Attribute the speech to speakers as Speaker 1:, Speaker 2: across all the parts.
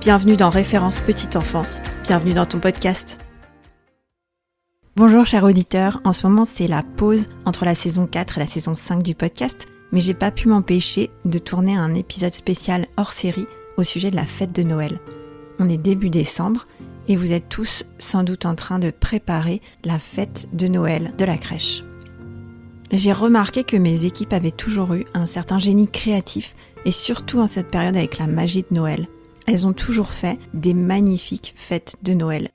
Speaker 1: Bienvenue dans Référence Petite Enfance. Bienvenue dans ton podcast. Bonjour chers auditeurs, en ce moment c'est la pause entre la saison 4 et la saison 5 du podcast, mais j'ai pas pu m'empêcher de tourner un épisode spécial hors série au sujet de la fête de Noël. On est début décembre et vous êtes tous sans doute en train de préparer la fête de Noël de la crèche. J'ai remarqué que mes équipes avaient toujours eu un certain génie créatif et surtout en cette période avec la magie de Noël elles ont toujours fait des magnifiques fêtes de Noël.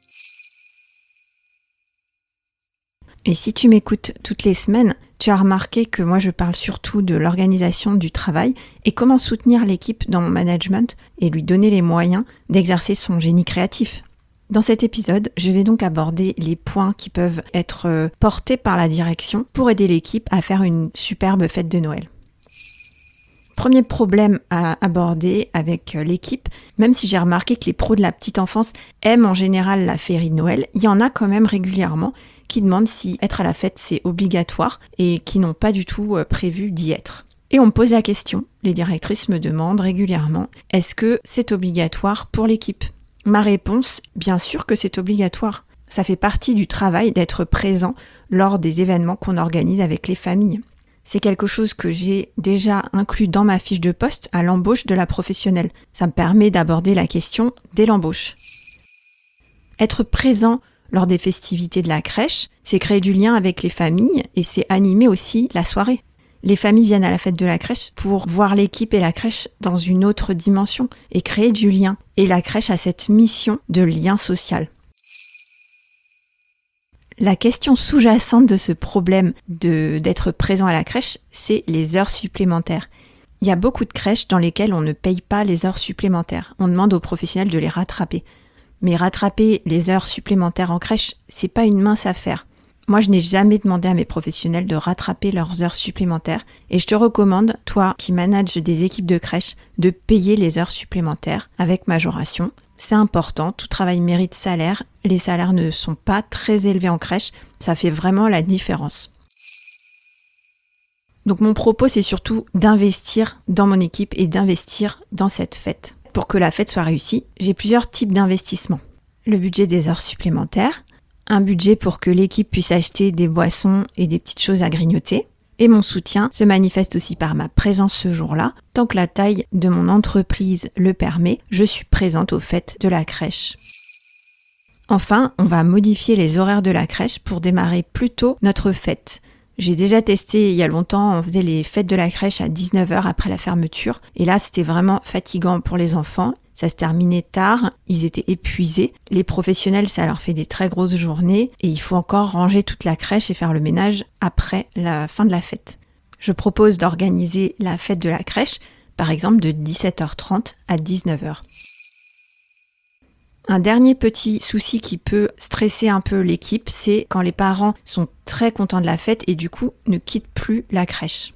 Speaker 1: Et si tu m'écoutes toutes les semaines, tu as remarqué que moi je parle surtout de l'organisation du travail et comment soutenir l'équipe dans mon management et lui donner les moyens d'exercer son génie créatif. Dans cet épisode, je vais donc aborder les points qui peuvent être euh, portés par la direction pour aider l'équipe à faire une superbe fête de Noël. Premier problème à aborder avec euh, l'équipe, même si j'ai remarqué que les pros de la petite enfance aiment en général la féerie de Noël, il y en a quand même régulièrement qui demandent si être à la fête c'est obligatoire et qui n'ont pas du tout euh, prévu d'y être. Et on me pose la question, les directrices me demandent régulièrement, est-ce que c'est obligatoire pour l'équipe? Ma réponse, bien sûr que c'est obligatoire. Ça fait partie du travail d'être présent lors des événements qu'on organise avec les familles. C'est quelque chose que j'ai déjà inclus dans ma fiche de poste à l'embauche de la professionnelle. Ça me permet d'aborder la question dès l'embauche. Être présent lors des festivités de la crèche, c'est créer du lien avec les familles et c'est animer aussi la soirée. Les familles viennent à la fête de la crèche pour voir l'équipe et la crèche dans une autre dimension et créer du lien. Et la crèche a cette mission de lien social. La question sous-jacente de ce problème d'être présent à la crèche, c'est les heures supplémentaires. Il y a beaucoup de crèches dans lesquelles on ne paye pas les heures supplémentaires. On demande aux professionnels de les rattraper. Mais rattraper les heures supplémentaires en crèche, c'est pas une mince affaire. Moi, je n'ai jamais demandé à mes professionnels de rattraper leurs heures supplémentaires et je te recommande, toi qui manages des équipes de crèche, de payer les heures supplémentaires avec majoration c'est important, tout travail mérite salaire. Les salaires ne sont pas très élevés en crèche, ça fait vraiment la différence. Donc mon propos, c'est surtout d'investir dans mon équipe et d'investir dans cette fête. Pour que la fête soit réussie, j'ai plusieurs types d'investissements. Le budget des heures supplémentaires, un budget pour que l'équipe puisse acheter des boissons et des petites choses à grignoter, et mon soutien se manifeste aussi par ma présence ce jour-là. Tant que la taille de mon entreprise le permet, je suis présente au fait de la crèche. Enfin, on va modifier les horaires de la crèche pour démarrer plus tôt notre fête. J'ai déjà testé il y a longtemps, on faisait les fêtes de la crèche à 19h après la fermeture. Et là, c'était vraiment fatigant pour les enfants. Ça se terminait tard, ils étaient épuisés. Les professionnels, ça leur fait des très grosses journées et il faut encore ranger toute la crèche et faire le ménage après la fin de la fête. Je propose d'organiser la fête de la crèche, par exemple de 17h30 à 19h. Un dernier petit souci qui peut stresser un peu l'équipe, c'est quand les parents sont très contents de la fête et du coup ne quittent plus la crèche.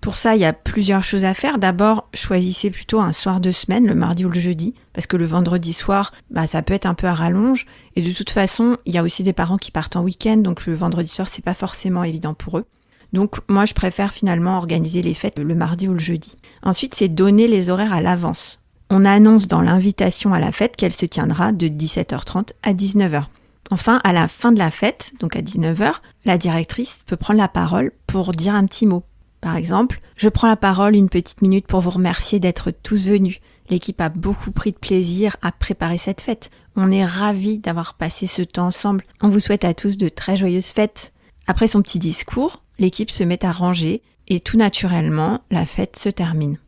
Speaker 1: Pour ça, il y a plusieurs choses à faire. D'abord, choisissez plutôt un soir de semaine, le mardi ou le jeudi, parce que le vendredi soir, bah, ça peut être un peu à rallonge. Et de toute façon, il y a aussi des parents qui partent en week-end, donc le vendredi soir, c'est pas forcément évident pour eux. Donc moi, je préfère finalement organiser les fêtes le mardi ou le jeudi. Ensuite, c'est donner les horaires à l'avance. On annonce dans l'invitation à la fête qu'elle se tiendra de 17h30 à 19h. Enfin, à la fin de la fête, donc à 19h, la directrice peut prendre la parole pour dire un petit mot. Par exemple, je prends la parole une petite minute pour vous remercier d'être tous venus. L'équipe a beaucoup pris de plaisir à préparer cette fête. On est ravis d'avoir passé ce temps ensemble. On vous souhaite à tous de très joyeuses fêtes. Après son petit discours, l'équipe se met à ranger et tout naturellement, la fête se termine.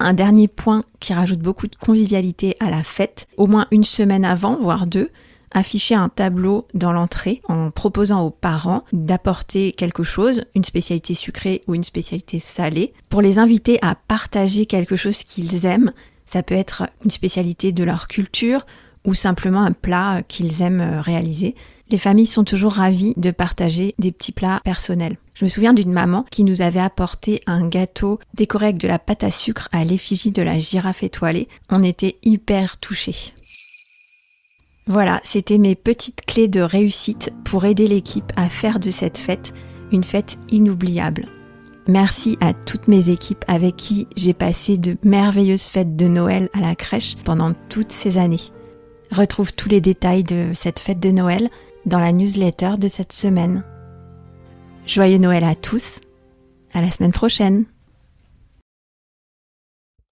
Speaker 1: Un dernier point qui rajoute beaucoup de convivialité à la fête, au moins une semaine avant, voire deux, afficher un tableau dans l'entrée en proposant aux parents d'apporter quelque chose, une spécialité sucrée ou une spécialité salée, pour les inviter à partager quelque chose qu'ils aiment. Ça peut être une spécialité de leur culture ou simplement un plat qu'ils aiment réaliser. Les familles sont toujours ravies de partager des petits plats personnels. Je me souviens d'une maman qui nous avait apporté un gâteau décoré avec de la pâte à sucre à l'effigie de la girafe étoilée. On était hyper touchés. Voilà, c'était mes petites clés de réussite pour aider l'équipe à faire de cette fête une fête inoubliable. Merci à toutes mes équipes avec qui j'ai passé de merveilleuses fêtes de Noël à la crèche pendant toutes ces années. Retrouve tous les détails de cette fête de Noël dans la newsletter de cette semaine. Joyeux Noël à tous. À la semaine prochaine.